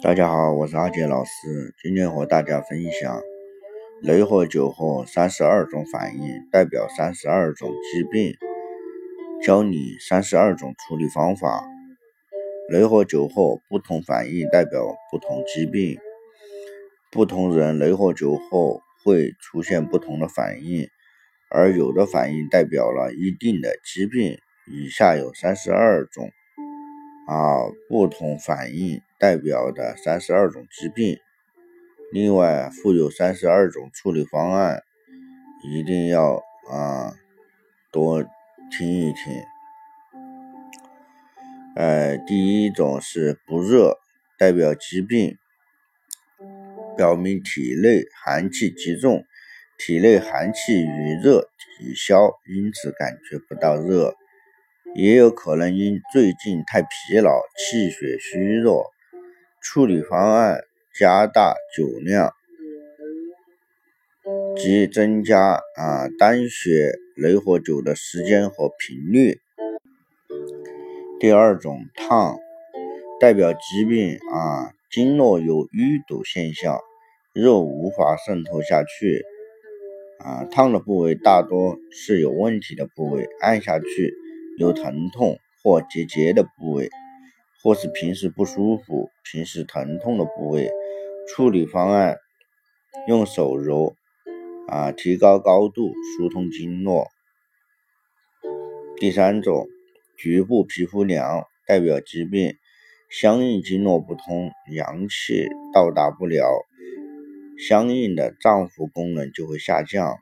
大家好，我是阿杰老师，今天和大家分享雷火酒后三十二种反应，代表三十二种疾病，教你三十二种处理方法。雷火酒后不同反应代表不同疾病，不同人雷火酒后会出现不同的反应，而有的反应代表了一定的疾病。以下有三十二种。啊，不同反应代表的三十二种疾病，另外附有三十二种处理方案，一定要啊多听一听。呃，第一种是不热，代表疾病，表明体内寒气极重，体内寒气与热抵消，因此感觉不到热。也有可能因最近太疲劳、气血虚弱。处理方案：加大酒量及增加啊单血雷火酒的时间和频率。第二种烫，代表疾病啊经络有淤堵现象，肉无法渗透下去啊烫的部位大多是有问题的部位，按下去。有疼痛或结节的部位，或是平时不舒服、平时疼痛的部位，处理方案：用手揉，啊，提高高度，疏通经络。第三种，局部皮肤凉，代表疾病，相应经络不通，阳气到达不了，相应的脏腑功能就会下降。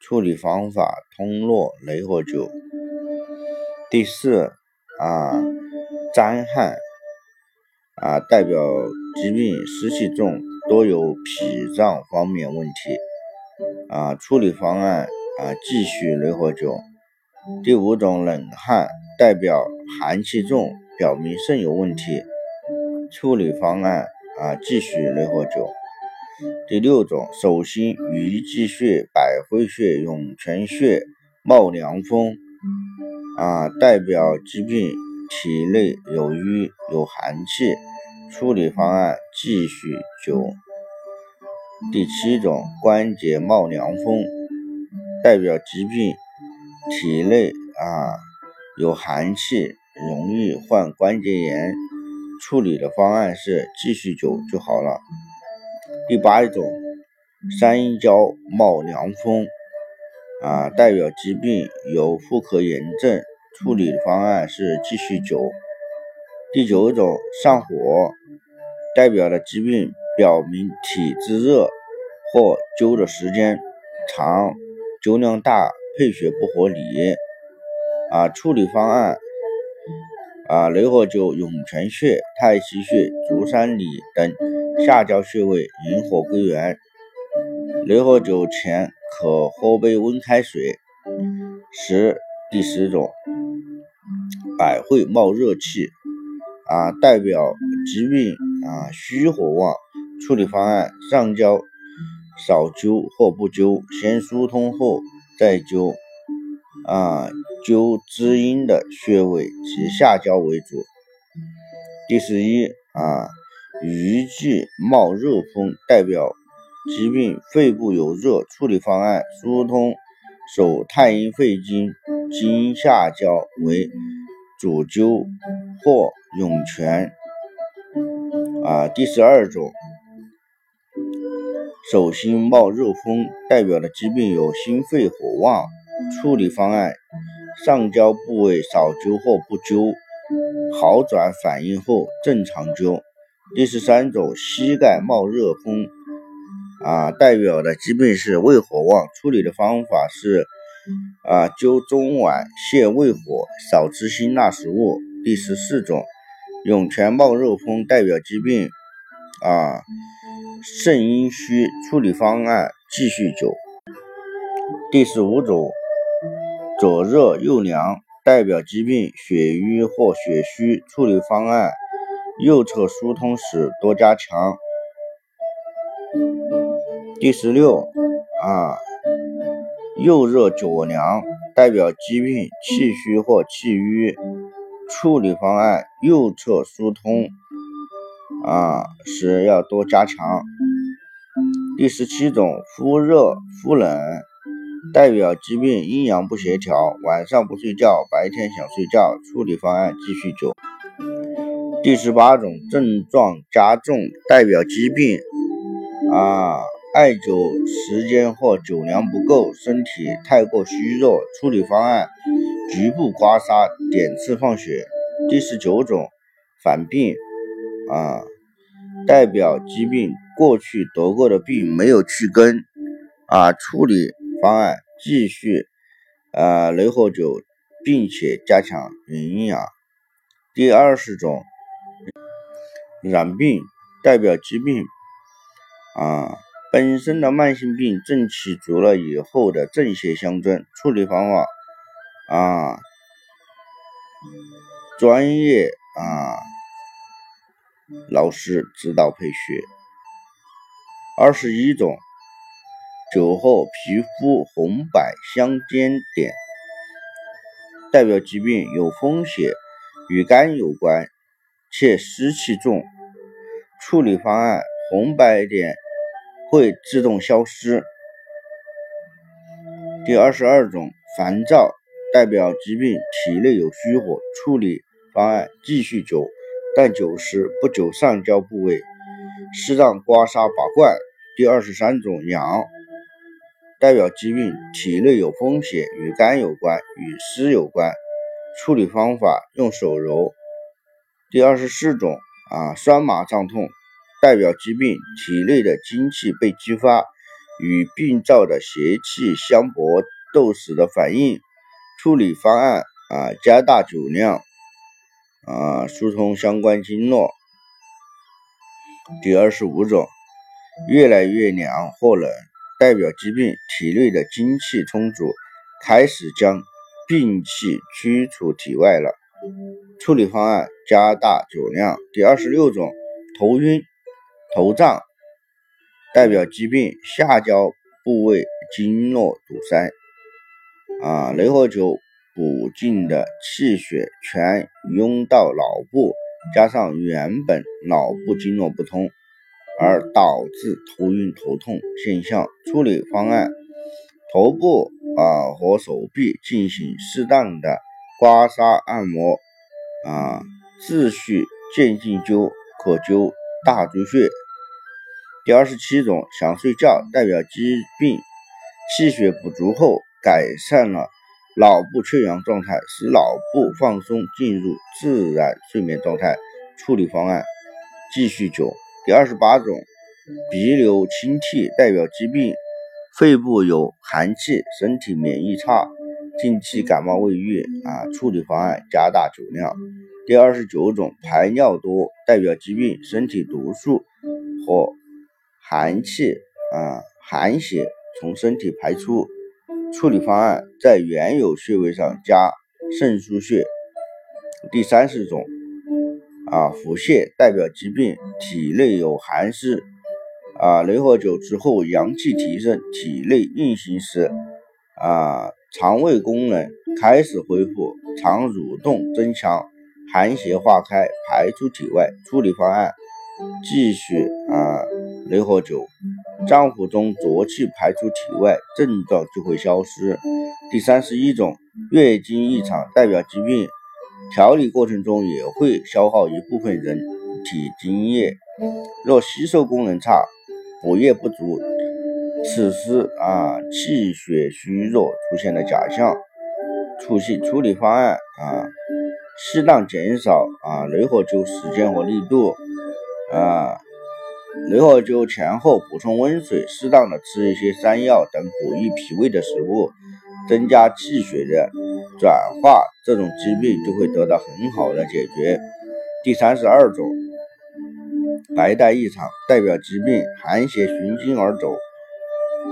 处理方法：通络雷火灸。第四啊，沾汗啊，代表疾病湿气重，多有脾脏方面问题啊。处理方案啊，继续雷火灸。第五种冷汗，代表寒气重，表明肾有问题。处理方案啊，继续雷火灸。第六种手心鱼际穴、百会穴、涌泉穴冒凉风。啊，代表疾病体内有瘀有寒气，处理方案继续灸。第七种关节冒凉风，代表疾病体内啊有寒气，容易患关节炎，处理的方案是继续灸就好了。第八种三焦冒凉风。啊，代表疾病有妇科炎症，处理方案是继续灸。第九种上火，代表的疾病表明体质热或灸的时间长、灸量大、配穴不合理。啊，处理方案啊，雷火灸涌泉穴、太溪穴、足三里等下焦穴位，引火归元。雷火灸前。可喝杯温开水。十第十种，百会冒热气，啊，代表疾病啊虚火旺。处理方案：上焦少灸或不灸，先疏通后再灸。啊，灸滋阴的穴位及下焦为主。第十一啊，鱼际冒热风，代表。疾病肺部有热，处理方案：疏通手太阴肺经，经下焦为主灸或涌泉。啊，第十二种，手心冒热风，代表的疾病有心肺火旺，处理方案：上焦部位少灸或不灸，好转反应后正常灸。第十三种，膝盖冒热风。啊，代表的疾病是胃火旺，处理的方法是啊灸中脘泻胃火，少吃辛辣食物。第十四种涌泉冒热风，代表疾病啊肾阴虚，处理方案继续灸。第十五种左热右凉，代表疾病血瘀或血虚，处理方案右侧疏通时多加强。第十六啊，右热左凉，代表疾病气虚或气瘀。处理方案：右侧疏通啊时要多加强。第十七种，忽热忽冷，代表疾病阴阳不协调，晚上不睡觉，白天想睡觉。处理方案：继续灸。第十八种，症状加重，代表疾病啊艾灸时间或灸量不够，身体太过虚弱。处理方案：局部刮痧，点刺放血。第十九种，反病啊，代表疾病过去得过的病没有去根啊。处理方案：继续啊雷火灸，并且加强营养。第二十种。染病代表疾病啊，本身的慢性病正气足了以后的正邪相争，处理方法啊，专业啊老师指导配穴。二十一种，酒后皮肤红白相间点，代表疾病有风险，与肝有关，且湿气重。处理方案：红白点会自动消失。第二十二种，烦躁代表疾病体内有虚火。处理方案：继续灸，但灸时不灸上焦部位，适当刮痧拔罐。第二十三种，阳代表疾病体内有风险，与肝有关，与湿有关。处理方法：用手揉。第二十四种。啊，酸麻胀痛代表疾病体内的精气被激发，与病灶的邪气相搏斗时的反应。处理方案啊，加大酒量，啊，疏通相关经络。第二十五种，越来越凉或冷，代表疾病体内的精气充足，开始将病气驱出体外了。处理方案：加大酒量。第二十六种，头晕、头胀，代表疾病下焦部位经络堵塞。啊，雷火灸补进的气血全涌到脑部，加上原本脑部经络不通，而导致头晕头痛现象。处理方案：头部啊和手臂进行适当的刮痧按摩。啊，秩序渐进灸，可灸大椎穴。第二十七种，想睡觉，代表疾病气血不足后，改善了脑部缺氧状态，使脑部放松，进入自然睡眠状态。处理方案：继续灸。第二十八种，鼻流清涕，代表疾病肺部有寒气，身体免疫差。近期感冒未愈啊，处理方案加大酒量。第二十九种排尿多，代表疾病身体毒素和寒气啊寒血从身体排出。处理方案在原有穴位上加肾腧穴。第三十种啊腹泻，代表疾病体内有寒湿啊雷火灸之后阳气提升，体内运行时啊。肠胃功能开始恢复，肠蠕动增强，寒邪化开，排出体外。处理方案：继续啊，雷火灸，脏腑中浊气排出体外，症状就会消失。第三十一种，月经异常代表疾病，调理过程中也会消耗一部分人体精液，若吸收功能差，补液不足。此时啊，气血虚弱出现了假象，处理处理方案啊，适当减少啊雷火灸时间和力度啊，雷火灸前后补充温水，适当的吃一些山药等补益脾胃的食物，增加气血的转化，这种疾病就会得到很好的解决。第三十二种，白带异常，代表疾病寒邪循经而走。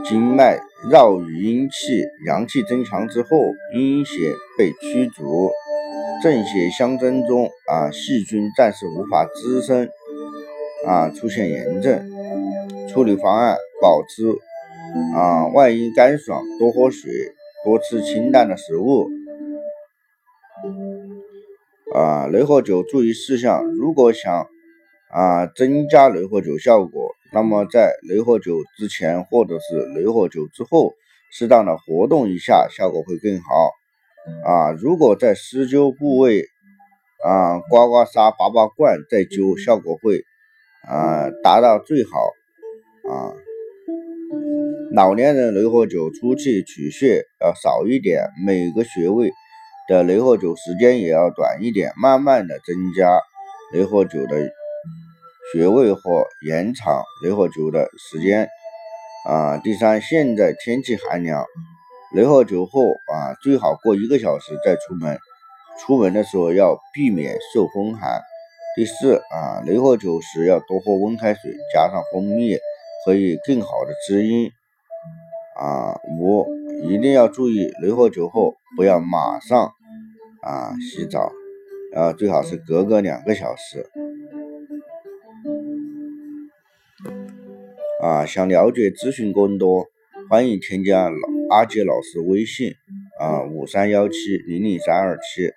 经脉绕于阴气，阳气增强之后，阴邪被驱逐，正邪相争中啊，细菌暂时无法滋生啊，出现炎症。处理方案：保持啊外阴干爽，多喝水，多吃清淡的食物。啊，雷火灸注意事项：如果想啊增加雷火灸效果，那么在雷火灸之前或者是雷火灸之后，适当的活动一下，效果会更好。啊，如果在施灸部位啊刮刮痧、拔拔罐再灸，效果会啊达到最好。啊，老年人雷火灸初期取穴要少一点，每个穴位的雷火灸时间也要短一点，慢慢的增加雷火灸的穴位或延长雷火灸的时间。啊，第三，现在天气寒凉，雷火灸后啊最好过一个小时再出门，出门的时候要避免受风寒。第四啊，雷火灸时要多喝温开水，加上蜂蜜。可以更好的滋阴啊！五一定要注意，雷火灸后不要马上啊洗澡，啊最好是隔个两个小时。啊，想了解咨询更多，欢迎添加老阿杰老师微信啊五三幺七零零三二七。